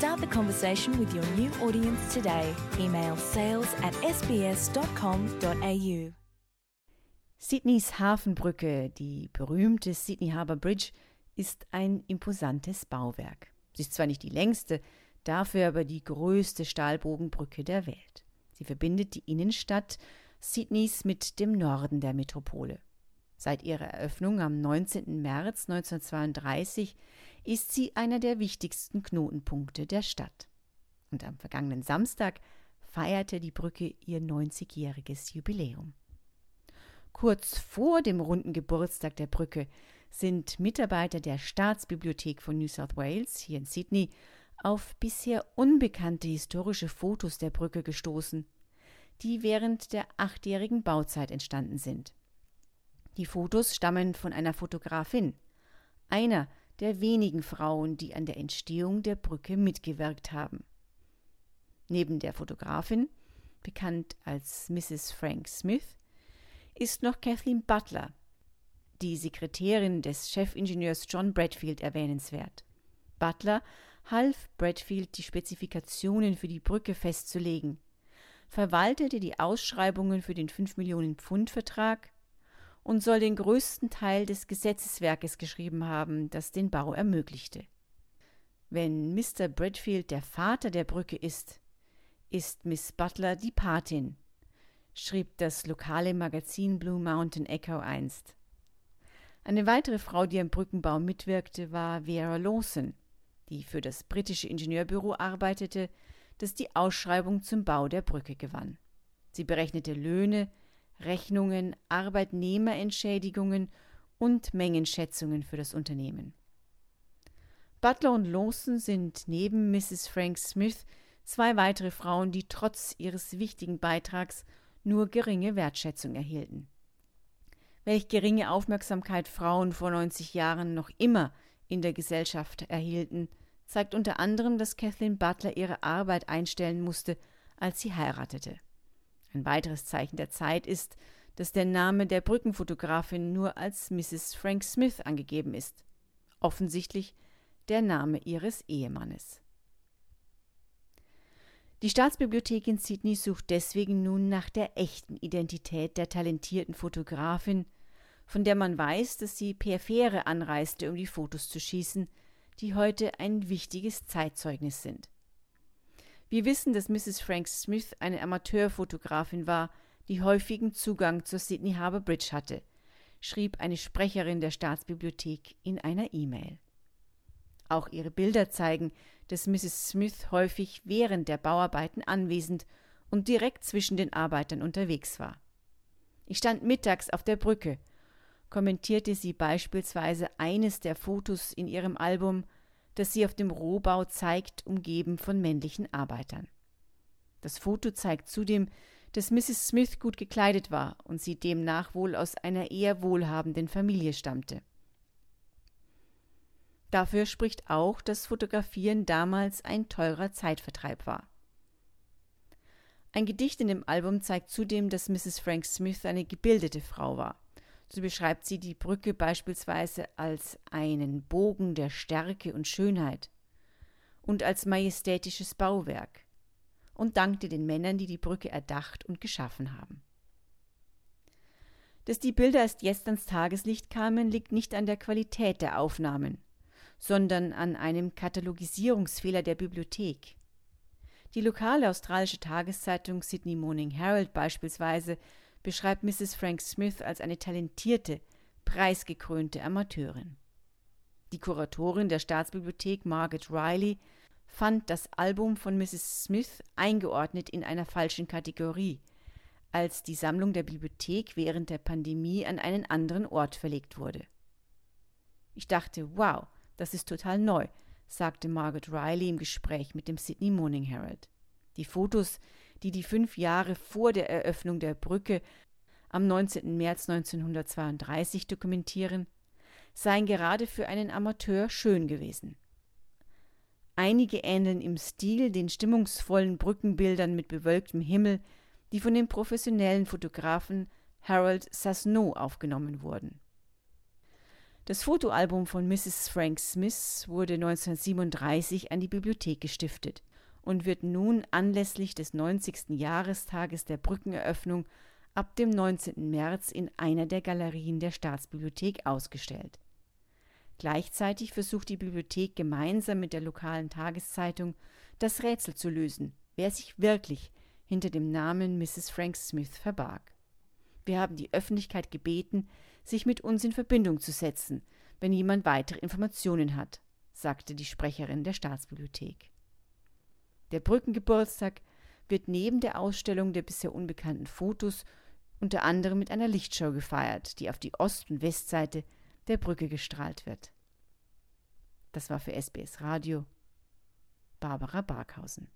Start the conversation with your new audience today. Email sales at sbs.com.au. Sydneys Hafenbrücke, die berühmte Sydney Harbour Bridge, ist ein imposantes Bauwerk. Sie ist zwar nicht die längste, dafür aber die größte Stahlbogenbrücke der Welt. Sie verbindet die Innenstadt Sydneys mit dem Norden der Metropole. Seit ihrer Eröffnung am 19. März 1932 ist sie einer der wichtigsten Knotenpunkte der Stadt. Und am vergangenen Samstag feierte die Brücke ihr 90-jähriges Jubiläum. Kurz vor dem runden Geburtstag der Brücke sind Mitarbeiter der Staatsbibliothek von New South Wales hier in Sydney auf bisher unbekannte historische Fotos der Brücke gestoßen, die während der achtjährigen Bauzeit entstanden sind. Die Fotos stammen von einer Fotografin, einer der wenigen Frauen, die an der Entstehung der Brücke mitgewirkt haben. Neben der Fotografin, bekannt als Mrs. Frank Smith, ist noch Kathleen Butler, die Sekretärin des Chefingenieurs John Bradfield, erwähnenswert. Butler half Bradfield, die Spezifikationen für die Brücke festzulegen, verwaltete die Ausschreibungen für den 5 Millionen Pfund Vertrag und soll den größten Teil des Gesetzeswerkes geschrieben haben, das den Bau ermöglichte. Wenn Mr. Bradfield der Vater der Brücke ist, ist Miss Butler die Patin, schrieb das lokale Magazin Blue Mountain Echo einst. Eine weitere Frau, die am Brückenbau mitwirkte, war Vera Lawson, die für das britische Ingenieurbüro arbeitete, das die Ausschreibung zum Bau der Brücke gewann. Sie berechnete Löhne, Rechnungen, Arbeitnehmerentschädigungen und Mengenschätzungen für das Unternehmen. Butler und Lawson sind neben Mrs. Frank Smith zwei weitere Frauen, die trotz ihres wichtigen Beitrags nur geringe Wertschätzung erhielten. Welch geringe Aufmerksamkeit Frauen vor 90 Jahren noch immer in der Gesellschaft erhielten, zeigt unter anderem, dass Kathleen Butler ihre Arbeit einstellen musste, als sie heiratete. Ein weiteres Zeichen der Zeit ist, dass der Name der Brückenfotografin nur als Mrs. Frank Smith angegeben ist. Offensichtlich der Name ihres Ehemannes. Die Staatsbibliothek in Sydney sucht deswegen nun nach der echten Identität der talentierten Fotografin, von der man weiß, dass sie per Fähre anreiste, um die Fotos zu schießen, die heute ein wichtiges Zeitzeugnis sind. Wir wissen, dass Mrs. Frank Smith eine Amateurfotografin war, die häufigen Zugang zur Sydney Harbour Bridge hatte, schrieb eine Sprecherin der Staatsbibliothek in einer E-Mail. Auch ihre Bilder zeigen, dass Mrs. Smith häufig während der Bauarbeiten anwesend und direkt zwischen den Arbeitern unterwegs war. Ich stand mittags auf der Brücke, kommentierte sie beispielsweise eines der Fotos in ihrem Album, das sie auf dem Rohbau zeigt, umgeben von männlichen Arbeitern. Das Foto zeigt zudem, dass Mrs. Smith gut gekleidet war und sie demnach wohl aus einer eher wohlhabenden Familie stammte. Dafür spricht auch, dass Fotografieren damals ein teurer Zeitvertreib war. Ein Gedicht in dem Album zeigt zudem, dass Mrs. Frank Smith eine gebildete Frau war. So beschreibt sie die Brücke beispielsweise als einen Bogen der Stärke und Schönheit und als majestätisches Bauwerk und dankte den Männern, die die Brücke erdacht und geschaffen haben. Dass die Bilder erst jetzt ans Tageslicht kamen, liegt nicht an der Qualität der Aufnahmen, sondern an einem Katalogisierungsfehler der Bibliothek. Die lokale australische Tageszeitung Sydney Morning Herald beispielsweise beschreibt Mrs. Frank Smith als eine talentierte, preisgekrönte Amateurin. Die Kuratorin der Staatsbibliothek Margaret Riley fand das Album von Mrs. Smith eingeordnet in einer falschen Kategorie, als die Sammlung der Bibliothek während der Pandemie an einen anderen Ort verlegt wurde. Ich dachte, wow, das ist total neu, sagte Margaret Riley im Gespräch mit dem Sydney Morning Herald. Die Fotos, die die fünf Jahre vor der Eröffnung der Brücke am 19. März 1932 dokumentieren, seien gerade für einen Amateur schön gewesen. Einige ähneln im Stil den stimmungsvollen Brückenbildern mit bewölktem Himmel, die von dem professionellen Fotografen Harold Sasno aufgenommen wurden. Das Fotoalbum von Mrs. Frank Smith wurde 1937 an die Bibliothek gestiftet und wird nun anlässlich des 90. Jahrestages der Brückeneröffnung ab dem 19. März in einer der Galerien der Staatsbibliothek ausgestellt. Gleichzeitig versucht die Bibliothek gemeinsam mit der lokalen Tageszeitung das Rätsel zu lösen, wer sich wirklich hinter dem Namen Mrs. Frank Smith verbarg. Wir haben die Öffentlichkeit gebeten, sich mit uns in Verbindung zu setzen, wenn jemand weitere Informationen hat, sagte die Sprecherin der Staatsbibliothek. Der Brückengeburtstag wird neben der Ausstellung der bisher unbekannten Fotos unter anderem mit einer Lichtshow gefeiert, die auf die Ost- und Westseite der Brücke gestrahlt wird. Das war für SBS Radio Barbara Barkhausen.